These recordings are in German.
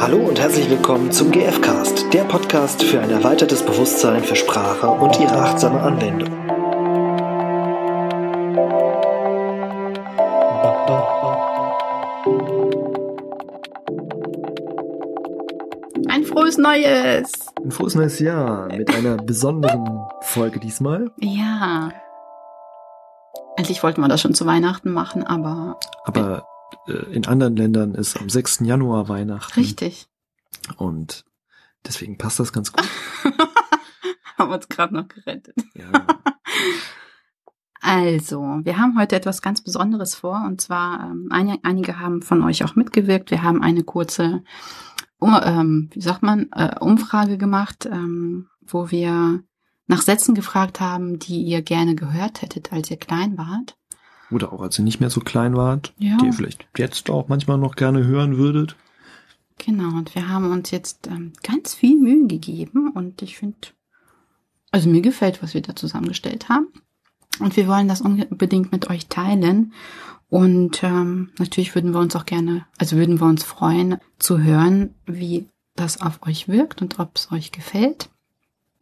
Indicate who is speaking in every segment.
Speaker 1: Hallo und herzlich willkommen zum GFcast, der Podcast für ein erweitertes Bewusstsein für Sprache und ihre achtsame Anwendung.
Speaker 2: Ein frohes Neues!
Speaker 1: Ein frohes neues Jahr mit einer besonderen Folge diesmal.
Speaker 2: Ja. Eigentlich wollten wir das schon zu Weihnachten machen, aber.
Speaker 1: Aber in anderen Ländern ist am 6. Januar Weihnachten.
Speaker 2: Richtig.
Speaker 1: Und deswegen passt das ganz gut.
Speaker 2: haben uns gerade noch gerettet.
Speaker 1: Ja.
Speaker 2: Also, wir haben heute etwas ganz Besonderes vor. Und zwar, ähm, einige, einige haben von euch auch mitgewirkt. Wir haben eine kurze, um, ähm, wie sagt man, äh, Umfrage gemacht, ähm, wo wir nach Sätzen gefragt haben, die ihr gerne gehört hättet, als ihr klein wart.
Speaker 1: Oder auch als ihr nicht mehr so klein wart,
Speaker 2: Ja.
Speaker 1: die ihr vielleicht jetzt auch manchmal noch gerne hören würdet.
Speaker 2: Genau, und wir haben uns jetzt ähm, ganz viel Mühe gegeben und ich finde, also mir gefällt, was wir da zusammengestellt haben. Und wir wollen das unbedingt mit euch teilen. Und ähm, natürlich würden wir uns auch gerne, also würden wir uns freuen zu hören, wie das auf euch wirkt und ob es euch gefällt.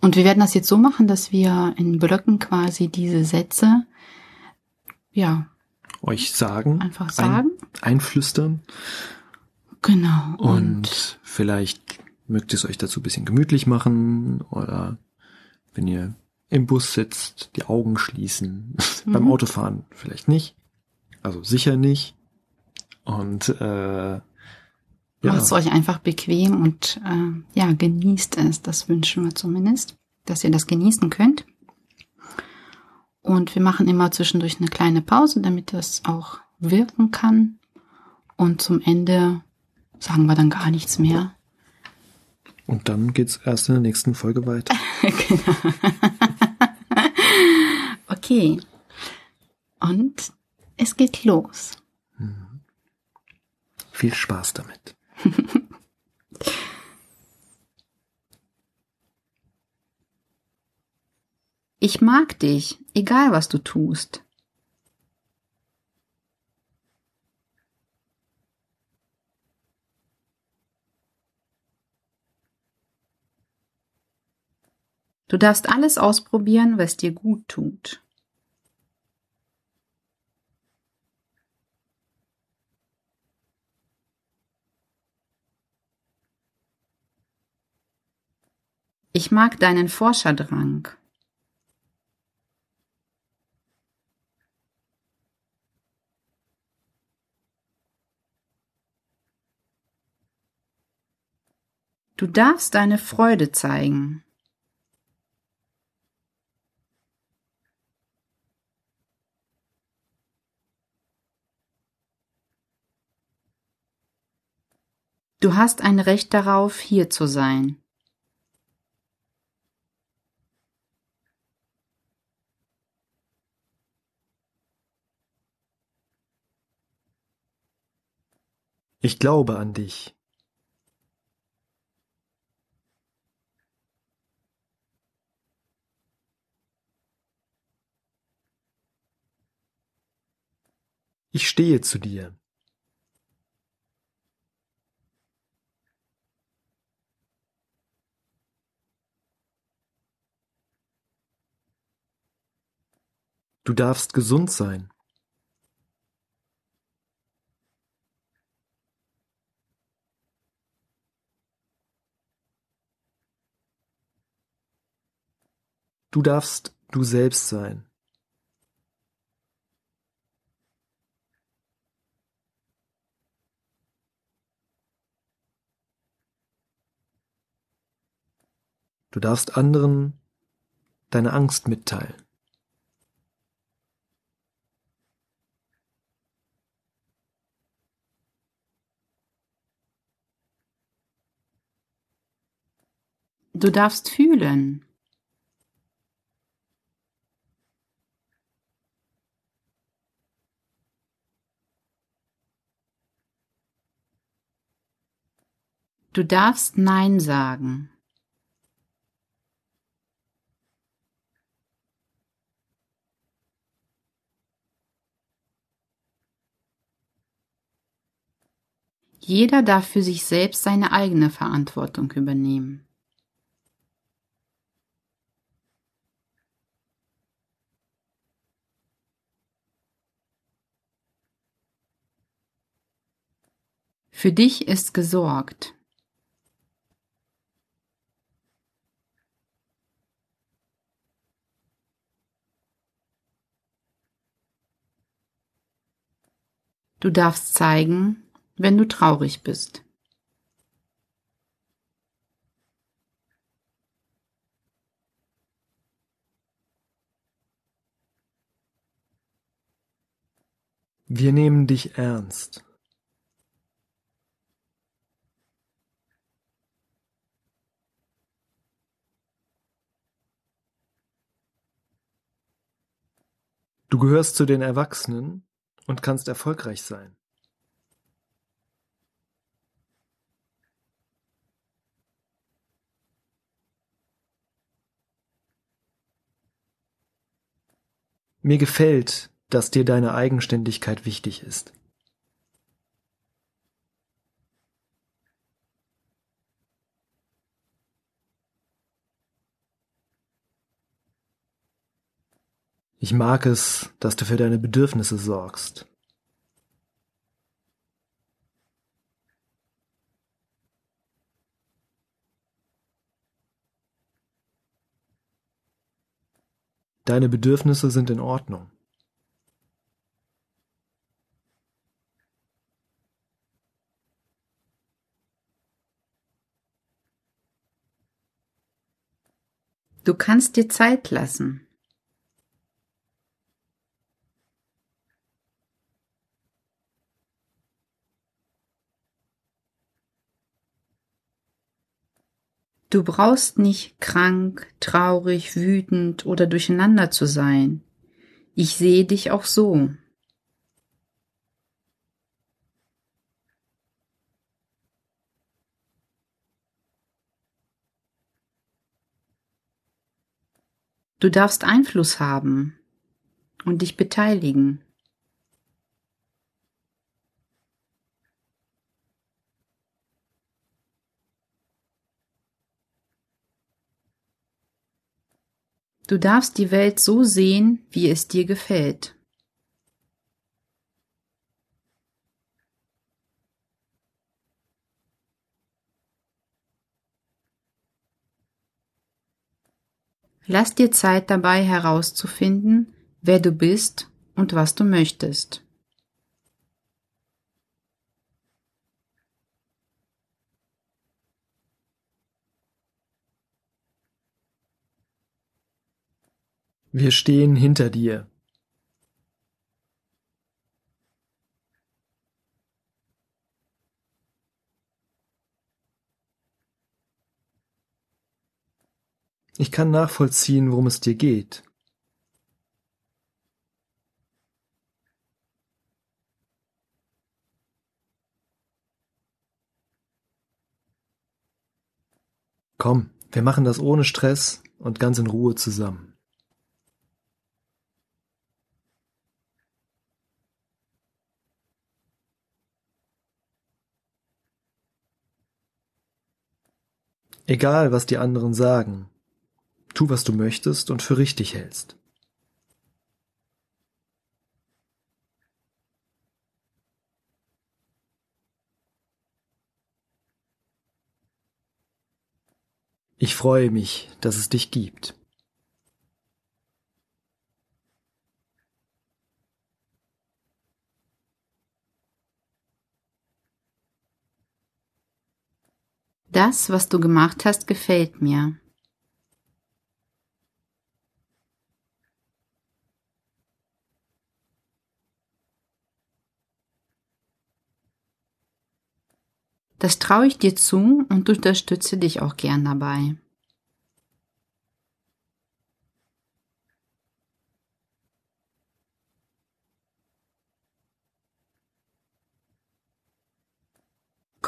Speaker 2: Und wir werden das jetzt so machen, dass wir in Blöcken quasi diese Sätze, ja,
Speaker 1: Euch sagen.
Speaker 2: einfach sagen.
Speaker 1: Ein, einflüstern.
Speaker 2: genau.
Speaker 1: Und, vielleicht mögt ihr es euch dazu ein bisschen gemütlich machen oder wenn ihr im Bus sitzt, die Augen schließen. Beim
Speaker 2: Mhm.
Speaker 1: Autofahren vielleicht nicht. Also sicher nicht. Und äh, ja,
Speaker 2: Macht es euch einfach bequem und äh, ja, genießt es. Das wünschen wir zumindest, dass ihr das genießen könnt. Und wir machen immer zwischendurch eine kleine Pause, damit das auch wirken kann. Und zum Ende sagen wir dann gar nichts mehr.
Speaker 1: und dann geht's erst in der nächsten Folge weiter.
Speaker 2: genau. okay. Und es geht los.
Speaker 1: Viel Spaß damit.
Speaker 2: Ich mag dich, egal was du tust. Du darfst alles ausprobieren, was dir gut tut. Ich mag deinen Forscherdrang. Du darfst deine Freude zeigen. Du hast ein Recht darauf, hier zu sein.
Speaker 1: Ich glaube an dich. Ich stehe zu dir. Du darfst gesund sein. Du darfst du selbst sein. Du darfst anderen deine Angst mitteilen.
Speaker 2: Du darfst fühlen. Du darfst Nein sagen. Jeder darf für sich selbst seine eigene Verantwortung übernehmen. Für dich ist gesorgt. Du darfst zeigen, wenn du traurig bist.
Speaker 1: Wir nehmen dich ernst. Du gehörst zu den Erwachsenen und kannst erfolgreich sein. Mir gefällt, dass dir deine Eigenständigkeit wichtig ist. Ich mag es, dass du für deine Bedürfnisse sorgst. Deine Bedürfnisse sind in Ordnung.
Speaker 2: Du kannst dir Zeit lassen. Du brauchst nicht krank, traurig, wütend oder durcheinander zu sein. Ich sehe dich auch so. Du darfst Einfluss haben und dich beteiligen. Du darfst die Welt so sehen, wie es dir gefällt. Lass dir Zeit dabei herauszufinden, wer du bist und was du möchtest.
Speaker 1: Wir stehen hinter dir. Ich kann nachvollziehen, worum es dir geht. Komm, wir machen das ohne Stress und ganz in Ruhe zusammen. Egal, was die anderen sagen, tu, was du möchtest und für richtig hältst. Ich freue mich, dass es dich gibt.
Speaker 2: Das, was du gemacht hast, gefällt mir. Das traue ich dir zu und unterstütze dich auch gern dabei.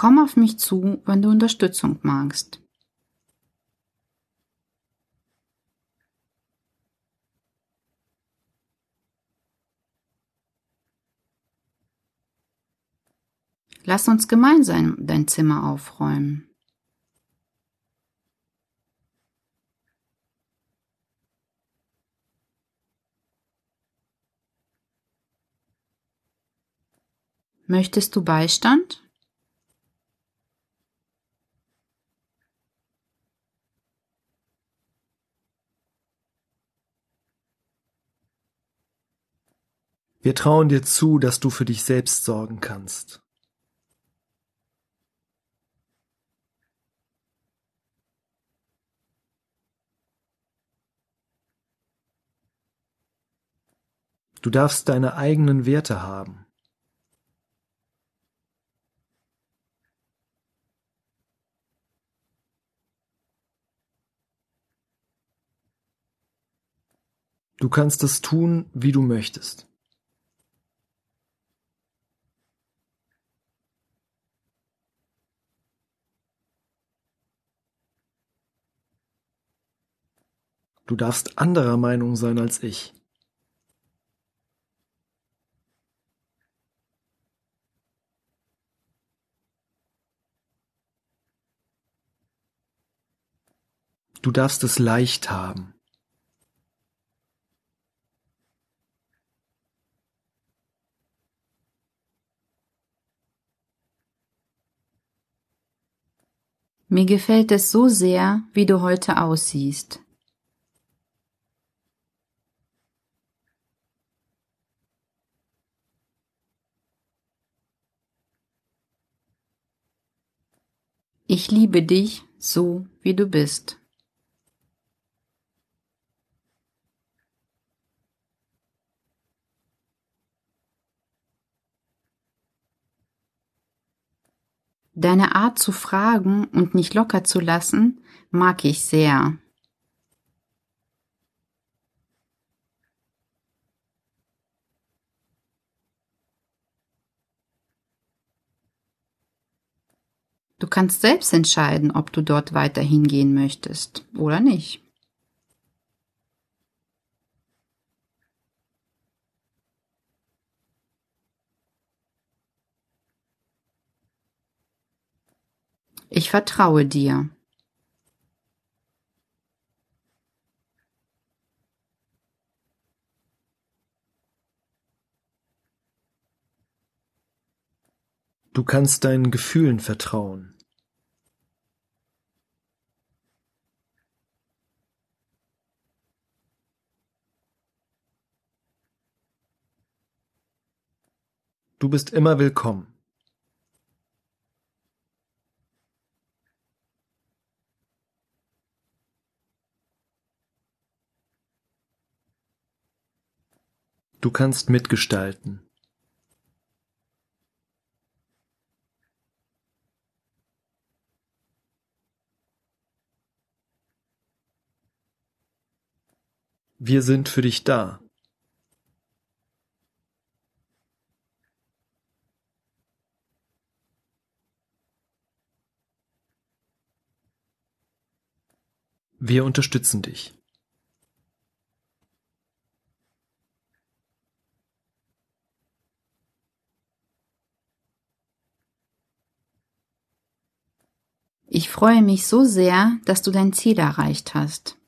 Speaker 2: Komm auf mich zu, wenn du Unterstützung magst. Lass uns gemeinsam dein Zimmer aufräumen. Möchtest du Beistand?
Speaker 1: Wir trauen dir zu, dass du für dich selbst sorgen kannst. Du darfst deine eigenen Werte haben. Du kannst es tun, wie du möchtest. Du darfst anderer Meinung sein als ich. Du darfst es leicht haben.
Speaker 2: Mir gefällt es so sehr, wie du heute aussiehst. Ich liebe dich so, wie du bist. Deine Art zu fragen und nicht locker zu lassen, mag ich sehr. Du kannst selbst entscheiden, ob du dort weiter hingehen möchtest oder nicht. Ich vertraue dir.
Speaker 1: Du kannst deinen Gefühlen vertrauen. Du bist immer willkommen. Du kannst mitgestalten. Wir sind für dich da. Wir unterstützen dich.
Speaker 2: Ich freue mich so sehr, dass du dein Ziel erreicht hast.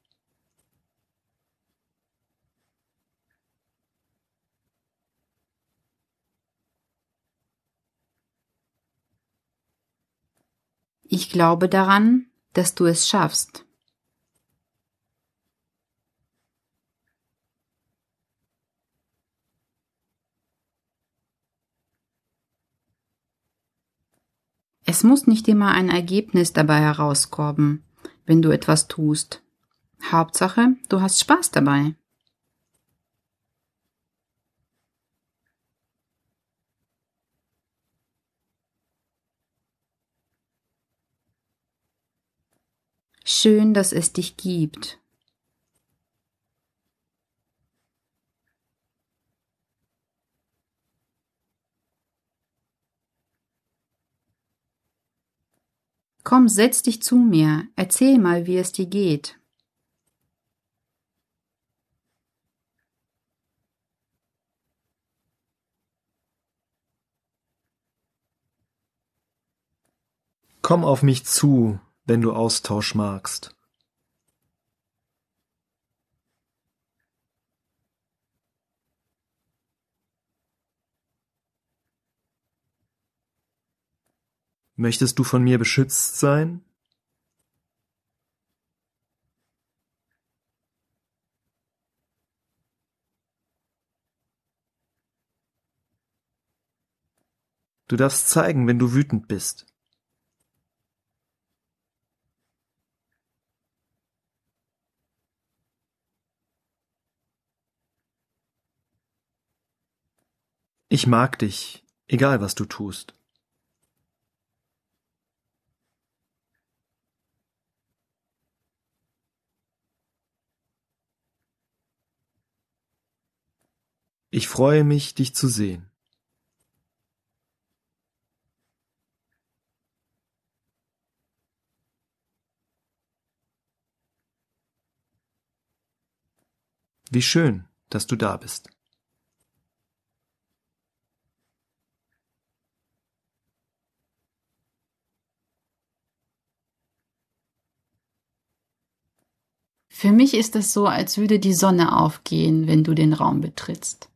Speaker 2: Ich glaube daran, dass du es schaffst. Es muss nicht immer ein Ergebnis dabei herauskommen, wenn du etwas tust. Hauptsache, du hast Spaß dabei. Schön, dass es dich gibt. Komm, setz dich zu mir, erzähl mal, wie es dir geht.
Speaker 1: Komm auf mich zu, wenn du Austausch magst. Möchtest du von mir beschützt sein? Du darfst zeigen, wenn du wütend bist. Ich mag dich, egal was du tust. Ich freue mich, dich zu sehen. Wie schön, dass du da bist.
Speaker 2: Für mich ist es so, als würde die Sonne aufgehen, wenn du den Raum betrittst.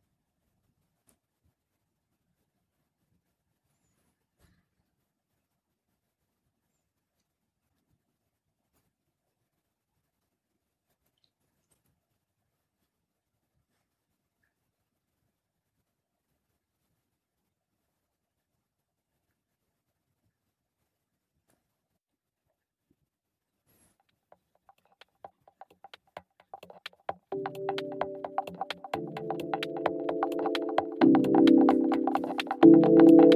Speaker 2: Thank you.